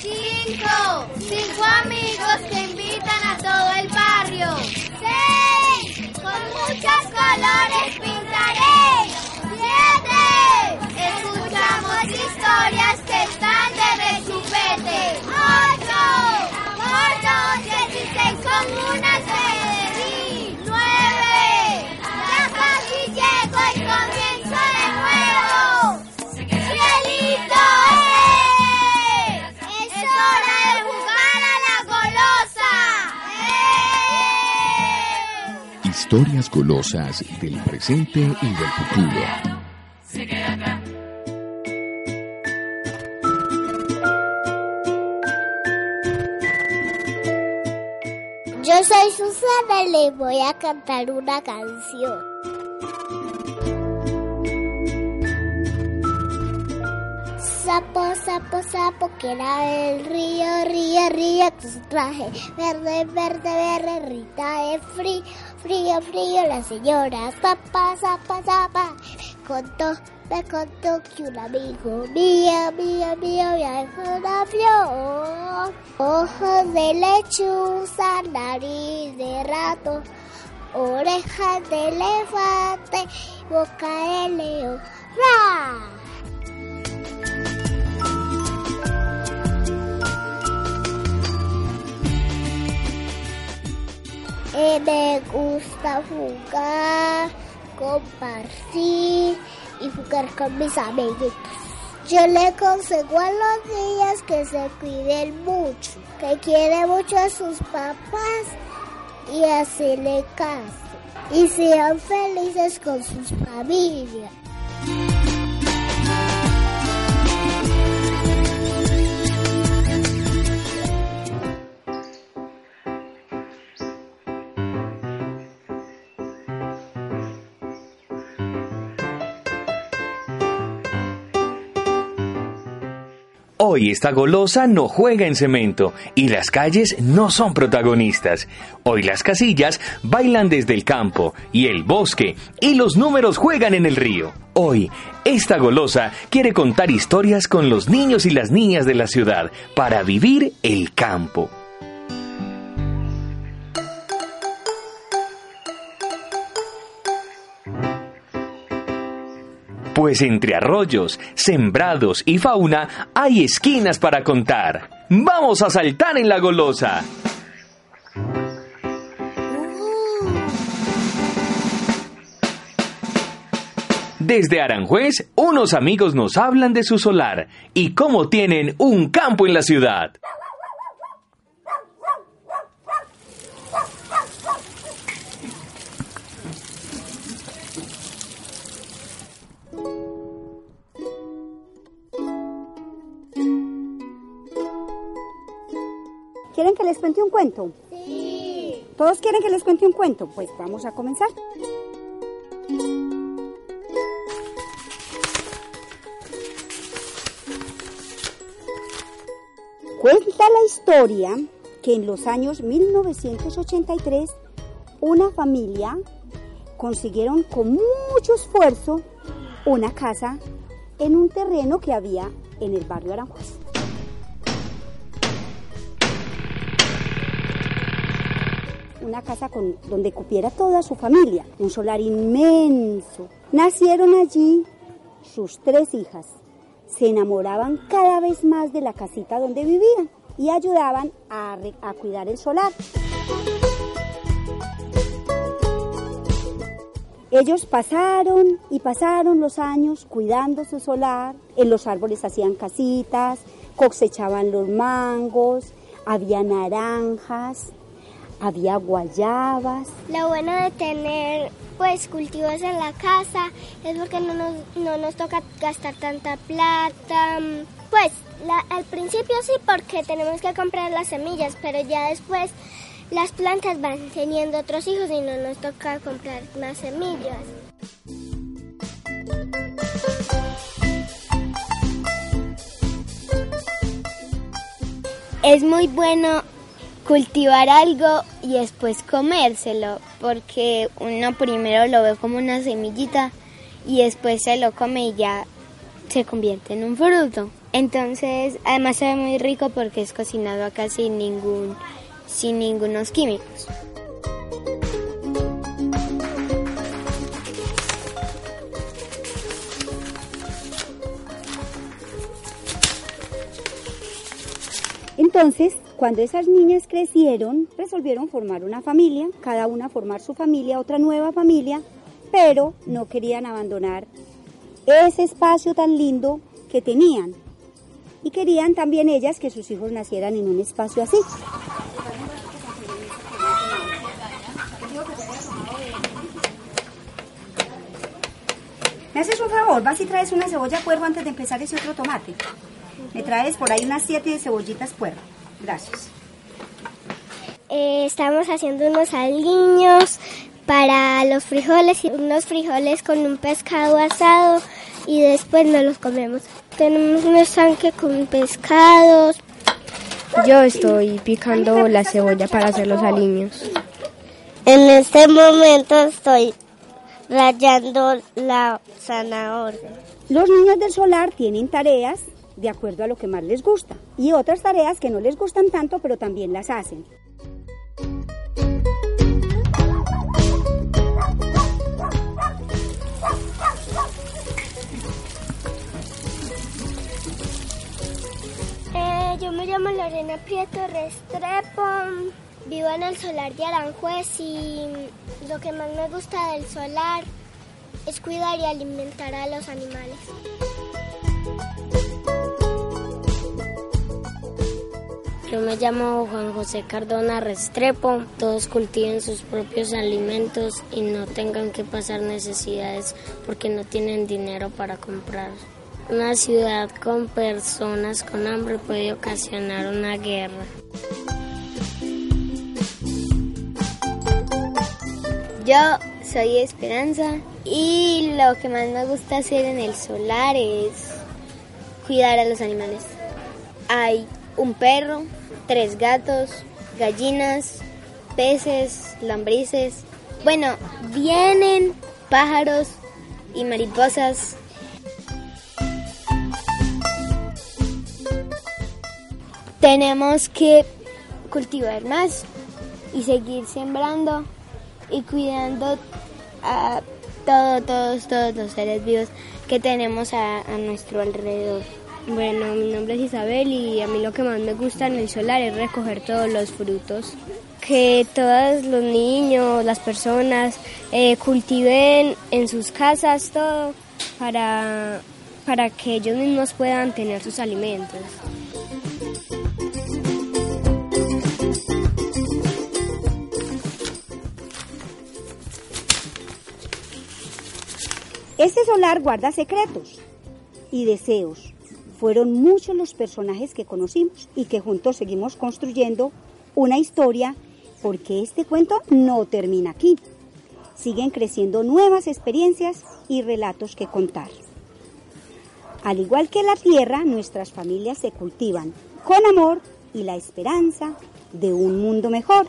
cinco, cinco amigos que invitan a todo el barrio. Seis, con muchos colores pintaré. Siete, escuchamos historias que están de rechupete. Ocho, por dos, dieciséis con una. Historias golosas del presente y del futuro. Yo soy Susana y les voy a cantar una canción. Sapo, sapo, sapo, que era el río, río, río, con su traje verde, verde, verde, rita de frío, frío, frío, la señora zapa, zapa, zapa, contó, me contó que un amigo mío, mío, mío, viajó una flor, ojos de lechuza, nariz de rato, orejas de elefante, boca de león, ¡ra! Me gusta jugar, compartir y jugar con mis amiguitos. Yo le consejo a los niños que se cuiden mucho, que quieren mucho a sus papás y así le caso. Y sean felices con sus familias. Hoy esta golosa no juega en cemento y las calles no son protagonistas. Hoy las casillas bailan desde el campo y el bosque y los números juegan en el río. Hoy, esta golosa quiere contar historias con los niños y las niñas de la ciudad para vivir el campo. Pues entre arroyos, sembrados y fauna hay esquinas para contar. ¡Vamos a saltar en la golosa! Desde Aranjuez, unos amigos nos hablan de su solar y cómo tienen un campo en la ciudad. ¿Quieren que les cuente un cuento? Sí. ¿Todos quieren que les cuente un cuento? Pues vamos a comenzar. Cuenta la historia que en los años 1983 una familia consiguieron con mucho esfuerzo una casa en un terreno que había en el barrio Aranjuez. Una casa con, donde cupiera toda su familia, un solar inmenso. Nacieron allí sus tres hijas. Se enamoraban cada vez más de la casita donde vivían y ayudaban a, a cuidar el solar. Ellos pasaron y pasaron los años cuidando su solar, en los árboles hacían casitas, cosechaban los mangos, había naranjas, había guayabas. Lo bueno de tener pues cultivos en la casa es porque no nos, no nos toca gastar tanta plata. Pues al principio sí porque tenemos que comprar las semillas, pero ya después las plantas van teniendo otros hijos y no nos toca comprar más semillas. Es muy bueno cultivar algo y después comérselo, porque uno primero lo ve como una semillita y después se lo come y ya se convierte en un fruto. Entonces, además se ve muy rico porque es cocinado acá sin ningún, sin ningunos químicos. Entonces, cuando esas niñas crecieron, resolvieron formar una familia, cada una formar su familia, otra nueva familia, pero no querían abandonar ese espacio tan lindo que tenían. Y querían también ellas que sus hijos nacieran en un espacio así. ¿Me haces un favor? Vas y traes una cebolla cuervo antes de empezar ese otro tomate. Me traes por ahí unas siete cebollitas cuervo. Gracias. Eh, estamos haciendo unos aliños para los frijoles y unos frijoles con un pescado asado y después nos los comemos. Tenemos un estanque con pescados. Yo estoy picando la cebolla para hacer los aliños. En este momento estoy rayando la zanahoria. Los niños del solar tienen tareas de acuerdo a lo que más les gusta y otras tareas que no les gustan tanto pero también las hacen. Eh, yo me llamo Lorena Prieto Restrepo, vivo en el solar de Aranjuez y lo que más me gusta del solar es cuidar y alimentar a los animales. Yo me llamo Juan José Cardona Restrepo. Todos cultiven sus propios alimentos y no tengan que pasar necesidades porque no tienen dinero para comprar. Una ciudad con personas con hambre puede ocasionar una guerra. Yo soy Esperanza y lo que más me gusta hacer en el solar es cuidar a los animales. Hay un perro, tres gatos, gallinas, peces, lombrices. Bueno, vienen pájaros y mariposas. Tenemos que cultivar más y seguir sembrando y cuidando a todo, todos, todos los seres vivos que tenemos a nuestro alrededor. Bueno, mi nombre es Isabel y a mí lo que más me gusta en el solar es recoger todos los frutos. Que todos los niños, las personas eh, cultiven en sus casas todo para, para que ellos mismos puedan tener sus alimentos. Este solar guarda secretos y deseos. Fueron muchos los personajes que conocimos y que juntos seguimos construyendo una historia porque este cuento no termina aquí. Siguen creciendo nuevas experiencias y relatos que contar. Al igual que la tierra, nuestras familias se cultivan con amor y la esperanza de un mundo mejor.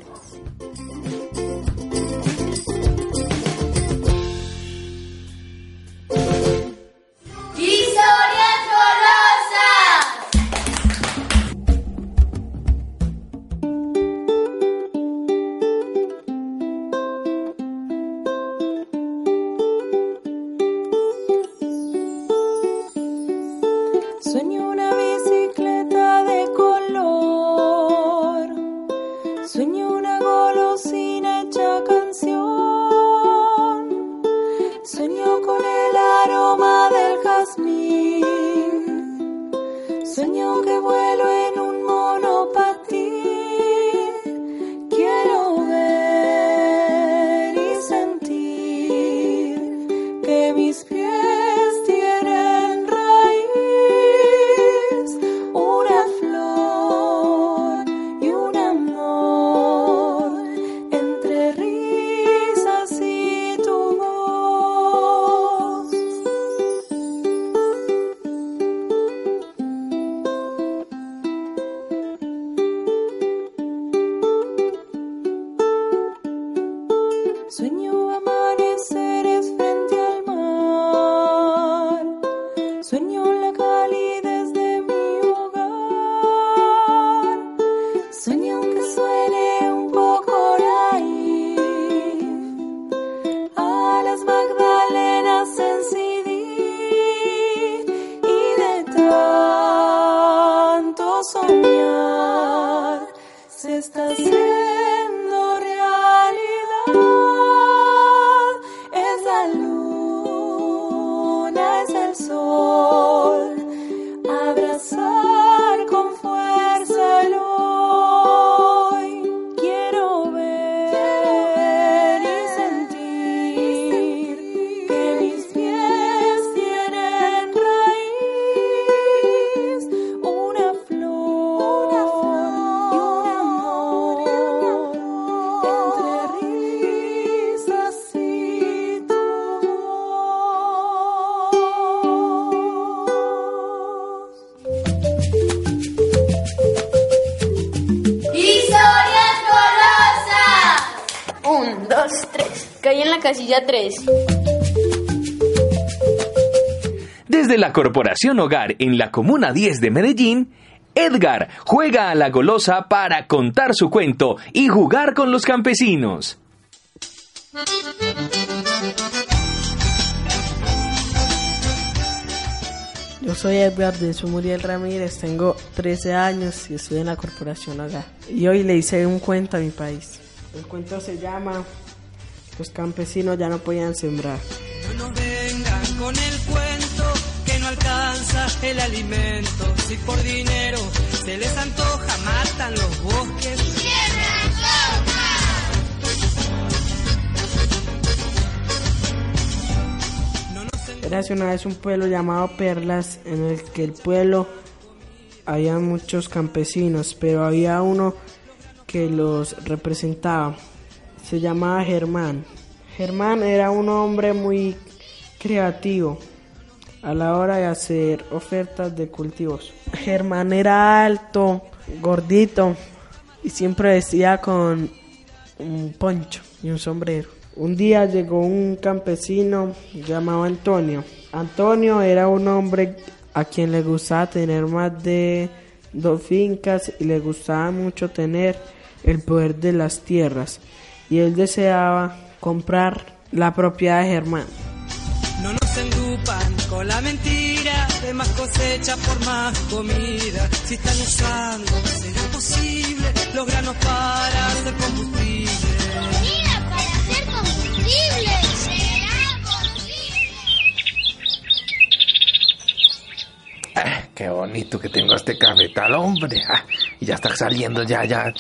Se 3. Desde la Corporación Hogar en la Comuna 10 de Medellín, Edgar juega a la golosa para contar su cuento y jugar con los campesinos. Yo soy Edgar de Sumuriel Ramírez, tengo 13 años y estoy en la Corporación Hogar. Y hoy le hice un cuento a mi país. El cuento se llama Los campesinos ya no podían sembrar. No nos vengan con el cuento que no alcanza el alimento. Si por dinero se les antoja, matan los bosques. Era hace una vez un pueblo llamado Perlas, en el que el pueblo había muchos campesinos, pero había uno que los representaba. Se llamaba Germán. Germán era un hombre muy creativo a la hora de hacer ofertas de cultivos. Germán era alto, gordito y siempre vestía con un poncho y un sombrero. Un día llegó un campesino llamado Antonio. Antonio era un hombre a quien le gustaba tener más de dos fincas y le gustaba mucho tener el poder de las tierras. Y él deseaba comprar la propiedad de Germán. No nos engrupan con la mentira de más cosecha por más comida. Si están usando, será posible los granos para hacer combustible. Mira, para hacer combustible. ¿Será posible? Ah, qué bonito que tengo este cafetal, hombre. Ah, y ya está saliendo, ya, ya.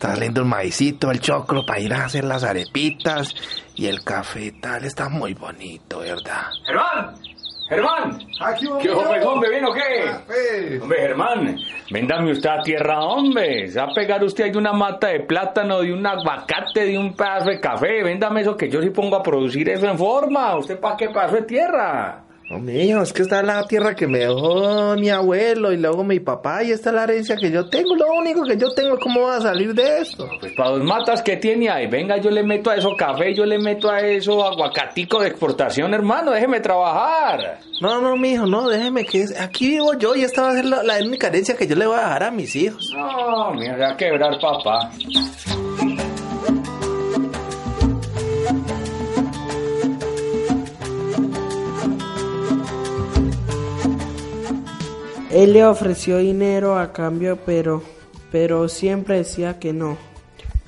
Está saliendo el maicito, el choclo para ir a hacer las arepitas. Y el cafetal está muy bonito, ¿verdad? Germán, Germán. Aquí ¿Qué hombre, hombre, bien o qué? Hombre, Germán, véndame usted a tierra, hombre. Se va a pegar usted ahí de una mata de plátano, de un aguacate, de un pedazo de café. Véndame eso que yo sí pongo a producir eso en forma. ¿Usted para qué pedazo de tierra? No, mijo, es que esta es la tierra que me dejó mi abuelo y luego mi papá y esta es la herencia que yo tengo. Lo único que yo tengo, ¿cómo va a salir de esto? Pues para dos matas que tiene ahí, venga, yo le meto a eso café, yo le meto a eso aguacatico de exportación, hermano, déjeme trabajar. No, no, mijo, no, déjeme que aquí vivo yo y esta va a ser la, la única herencia que yo le voy a dejar a mis hijos. No, me voy a quebrar, papá. Él le ofreció dinero a cambio, pero, pero siempre decía que no.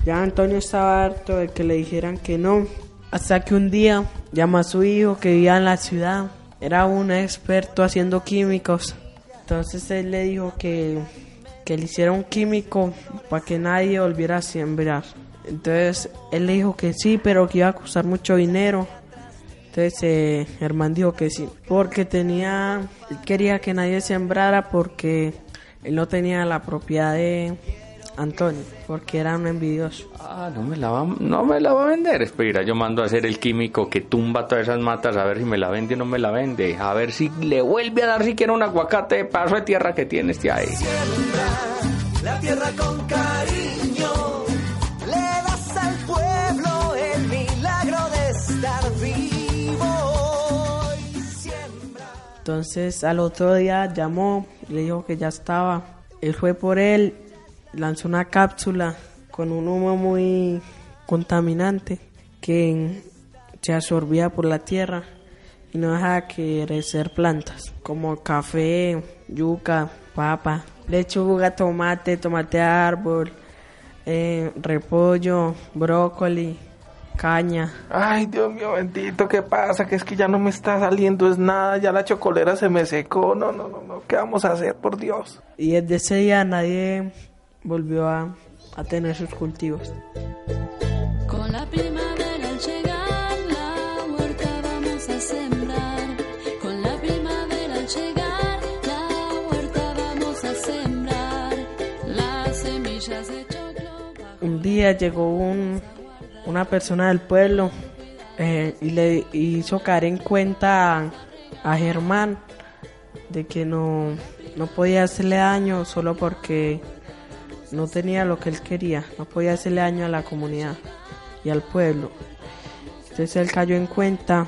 Ya Antonio estaba harto de que le dijeran que no, hasta que un día llamó a su hijo que vivía en la ciudad. Era un experto haciendo químicos. Entonces él le dijo que, que le hiciera un químico para que nadie volviera a sembrar. Entonces él le dijo que sí, pero que iba a costar mucho dinero. Entonces eh, Germán dijo que sí, porque tenía, él quería que nadie sembrara porque él no tenía la propiedad de Antonio, porque era un envidioso. Ah, no me la va, no me la va a vender. Espera, yo mando a hacer el químico que tumba todas esas matas a ver si me la vende o no me la vende. A ver si le vuelve a dar siquiera un aguacate de paso de tierra que tiene este ahí. La tierra con cariño, Entonces al otro día llamó, le dijo que ya estaba. Él fue por él, lanzó una cápsula con un humo muy contaminante que se absorbía por la tierra y no dejaba crecer plantas como café, yuca, papa, lechuga, tomate, tomate árbol, eh, repollo, brócoli, caña. Ay, Dios mío bendito, ¿qué pasa? Que es que ya no me está saliendo es nada, ya la chocolera se me secó. No, no, no, no, ¿qué vamos a hacer, por Dios? Y desde ese día nadie volvió a, a tener sus cultivos. Con la primavera al llegar, la huerta vamos a sembrar. Con la primavera al llegar, la huerta vamos a sembrar. Las semillas de choclo. Un día llegó un, una persona del pueblo eh, y le hizo caer en cuenta a, a Germán de que no, no podía hacerle daño solo porque no tenía lo que él quería, no podía hacerle daño a la comunidad y al pueblo. Entonces él cayó en cuenta,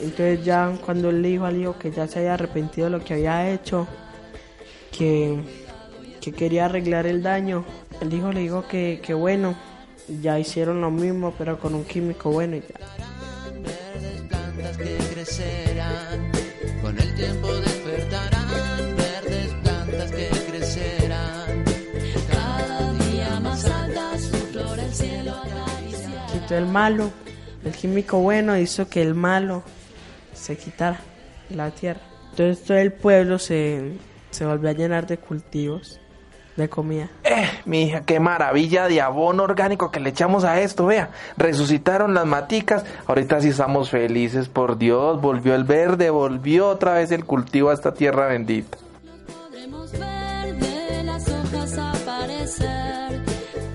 entonces ya cuando él le dijo al hijo que ya se había arrepentido de lo que había hecho, que, que quería arreglar el daño, el hijo le dijo que, que bueno, ya hicieron lo mismo pero con un químico bueno y ya. plantas que crecerán, con el tiempo despertarán, verdes plantas que crecerán. Cada día más alta su flor el cielo acaricia. Quitó el malo, el químico bueno hizo que el malo se quitara la tierra. Entonces todo el pueblo se, se volvió a llenar de cultivos, de comida. Eh, mi hija, qué maravilla de abono orgánico que le echamos a esto, vea. Resucitaron las maticas, ahorita sí estamos felices, por Dios, volvió el verde, volvió otra vez el cultivo a esta tierra bendita. Podremos ver de las hojas aparecer.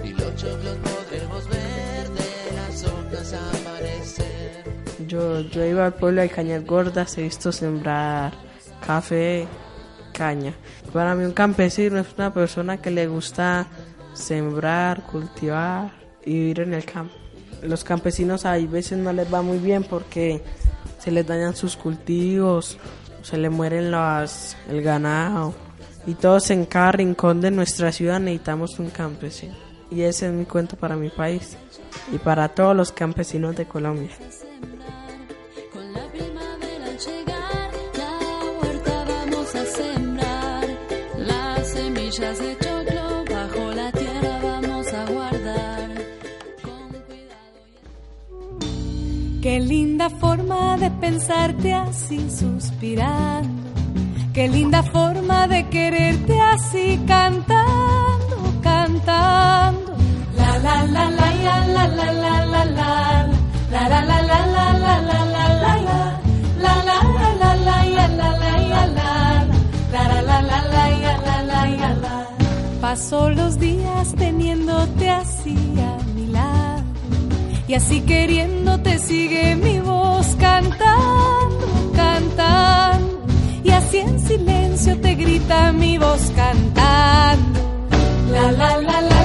Y los choclos podremos ver de las hojas aparecer. Yo, yo iba al pueblo de Cañas Gordas, he visto sembrar café, caña. Para mí un campesino es una persona que le gusta sembrar, cultivar y vivir en el campo. Los campesinos a veces no les va muy bien porque se les dañan sus cultivos, se les mueren el ganado y todos en cada rincón de nuestra ciudad necesitamos un campesino. Y ese es mi cuento para mi país y para todos los campesinos de Colombia. De choclo bajo la tierra vamos a guardar. Qué linda forma de pensarte así suspirando. Qué linda forma de quererte así cantando, cantando. La la la la la la la la la la la la la la la la la la la Paso los días teniéndote así a mi lado. Y así queriéndote sigue mi voz cantando, cantando. Y así en silencio te grita mi voz cantando. La la la la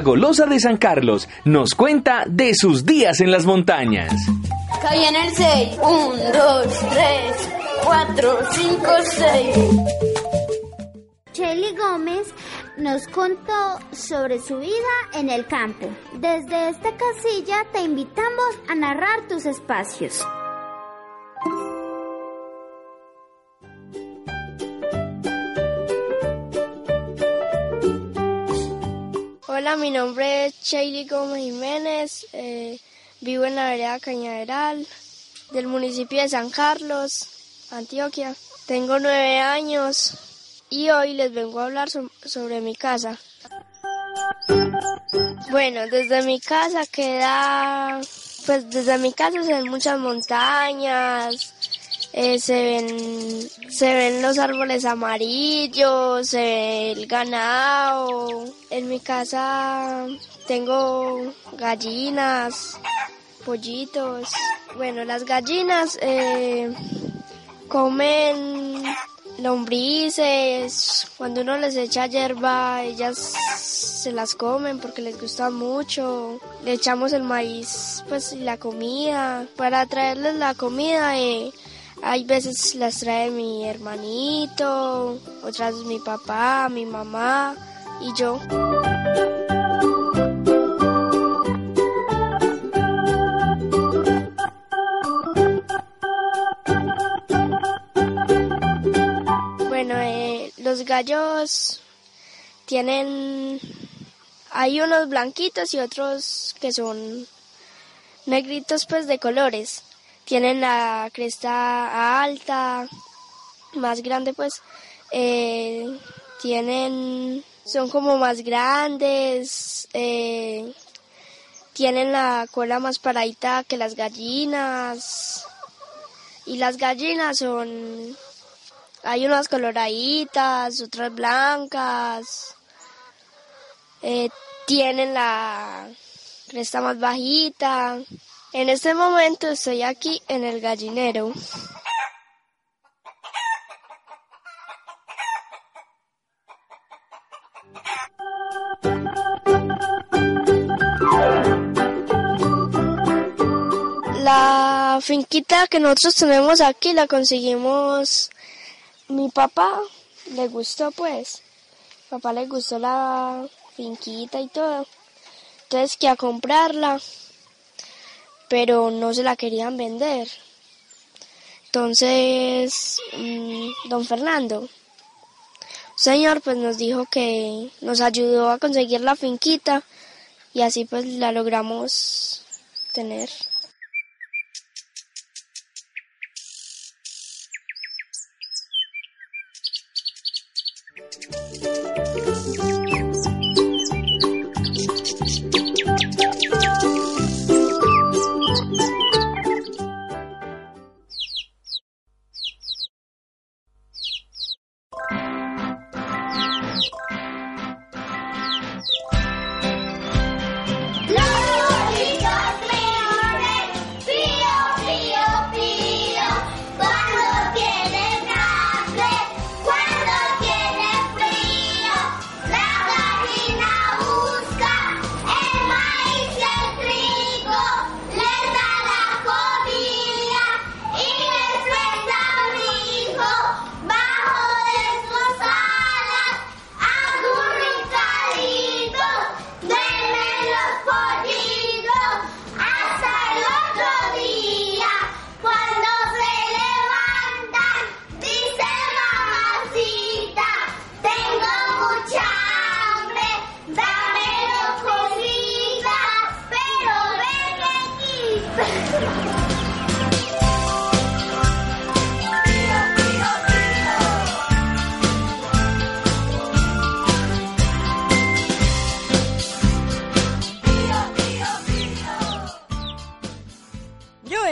golosa de San Carlos, nos cuenta de sus días en las montañas. Caí en el 6. 1, 2, 3, 4, 5, 6. Shelly Gómez nos contó sobre su vida en el campo. Desde esta casilla te invitamos a narrar tus espacios. Hola, mi nombre es Shaylee Gómez Jiménez, eh, vivo en la vereda Cañaveral del municipio de San Carlos, Antioquia. Tengo nueve años y hoy les vengo a hablar so- sobre mi casa. Bueno, desde mi casa queda, pues desde mi casa se ven muchas montañas, eh, se ven, se ven los árboles amarillos, se ve el ganado. En mi casa tengo gallinas, pollitos. Bueno, las gallinas eh, comen lombrices. Cuando uno les echa hierba, ellas se las comen porque les gusta mucho. Le echamos el maíz, pues, y la comida. Para traerles la comida, eh, hay veces las trae mi hermanito, otras mi papá, mi mamá y yo. Bueno, eh, los gallos tienen, hay unos blanquitos y otros que son negritos pues de colores. Tienen la cresta alta, más grande pues. Eh, tienen, son como más grandes. eh, tienen la cola más paradita que las gallinas. Y las gallinas son, hay unas coloraditas, otras blancas. Eh, tienen la cresta más bajita. En este momento estoy aquí en el gallinero. La finquita que nosotros tenemos aquí la conseguimos. Mi papá le gustó, pues. Papá le gustó la finquita y todo. Entonces que a comprarla, pero no se la querían vender. Entonces, mm, don Fernando, señor, pues nos dijo que nos ayudó a conseguir la finquita y así pues la logramos tener.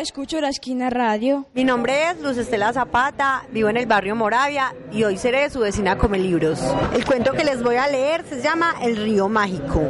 Escucho la esquina radio. Mi nombre es Luz Estela Zapata, vivo en el barrio Moravia y hoy seré su vecina Come Libros. El cuento que les voy a leer se llama El río mágico.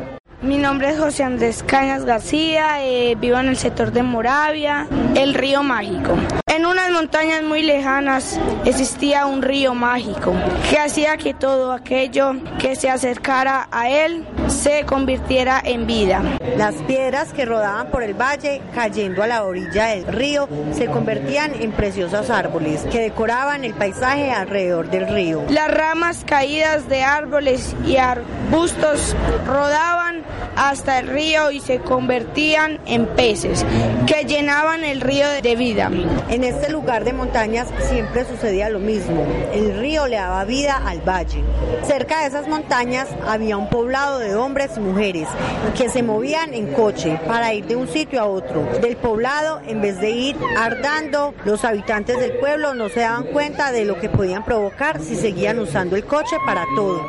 Mi nombre es José Andrés Cañas García, eh, vivo en el sector de Moravia, el río mágico. En unas montañas muy lejanas existía un río mágico que hacía que todo aquello que se acercara a él se convirtiera en vida. Las piedras que rodaban por el valle, cayendo a la orilla del río, se convertían en preciosos árboles que decoraban el paisaje alrededor del río. Las ramas caídas de árboles y arbustos rodaban hasta el río y se convertían en peces que llenaban el río de vida. En este lugar de montañas siempre sucedía lo mismo. El río le daba vida al valle. Cerca de esas montañas había un poblado de hombres y mujeres que se movían en coche para ir de un sitio a otro. Del poblado, en vez de ir ardando, los habitantes del pueblo no se daban cuenta de lo que podían provocar si seguían usando el coche para todo.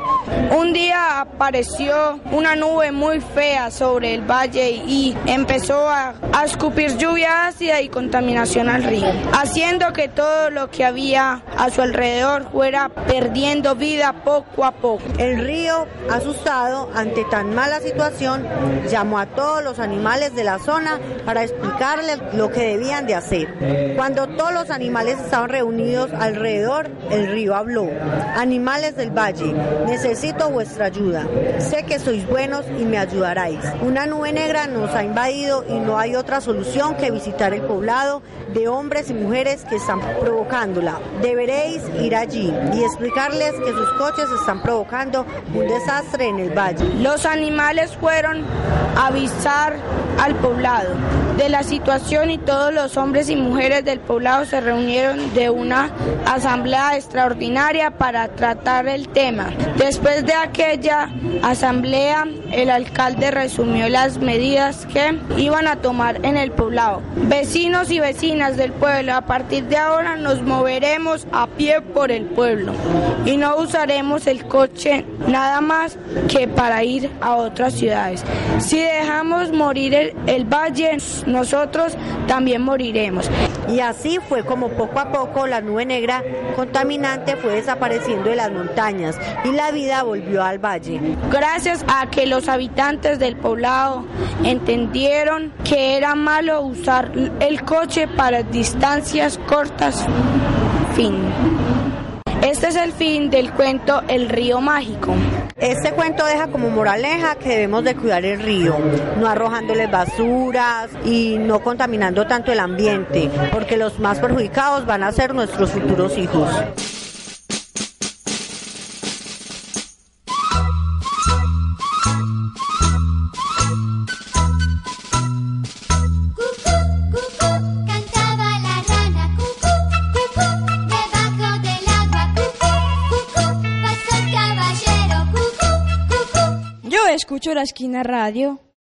Un día apareció una nube muy fea sobre el valle y empezó a, a escupir lluvia ácida y contaminación al río, haciendo que todo lo que había a su alrededor fuera perdiendo vida poco a poco. El río, asustado ante tan mala situación, llamó a todos los animales de la zona para explicarles lo que debían de hacer. Cuando todos los animales estaban reunidos alrededor, el río habló. Animales del valle, necesito vuestra ayuda. Sé que sois buenos y me ayudaráis. Una nube negra nos ha invadido y no hay otra solución que visitar el poblado de hombres y mujeres que están provocándola. Deberéis ir allí y explicarles que sus coches están provocando un desastre en el valle. Los animales fueron a avisar al poblado de la situación y todos los hombres y mujeres del poblado se reunieron de una asamblea extraordinaria para tratar el tema. Después de aquella asamblea, el alcalde resumió las medidas que iban a tomar en el poblado. Vecinos y vecinas del pueblo, a partir de ahora nos moveremos a pie por el pueblo y no usaremos el coche nada más que para ir a otras ciudades. Si dejamos morir el, el valle, nosotros también moriremos. Y así fue como poco a poco la nube negra contaminante fue desapareciendo de las montañas y la vida volvió al valle. Gracias a que los habitantes del poblado entendieron que era malo usar el coche para distancias cortas. Fin. Este es el fin del cuento El río mágico. Este cuento deja como moraleja que debemos de cuidar el río, no arrojándoles basuras y no contaminando tanto el ambiente, porque los más perjudicados van a ser nuestros futuros hijos. Escucho la esquina radio.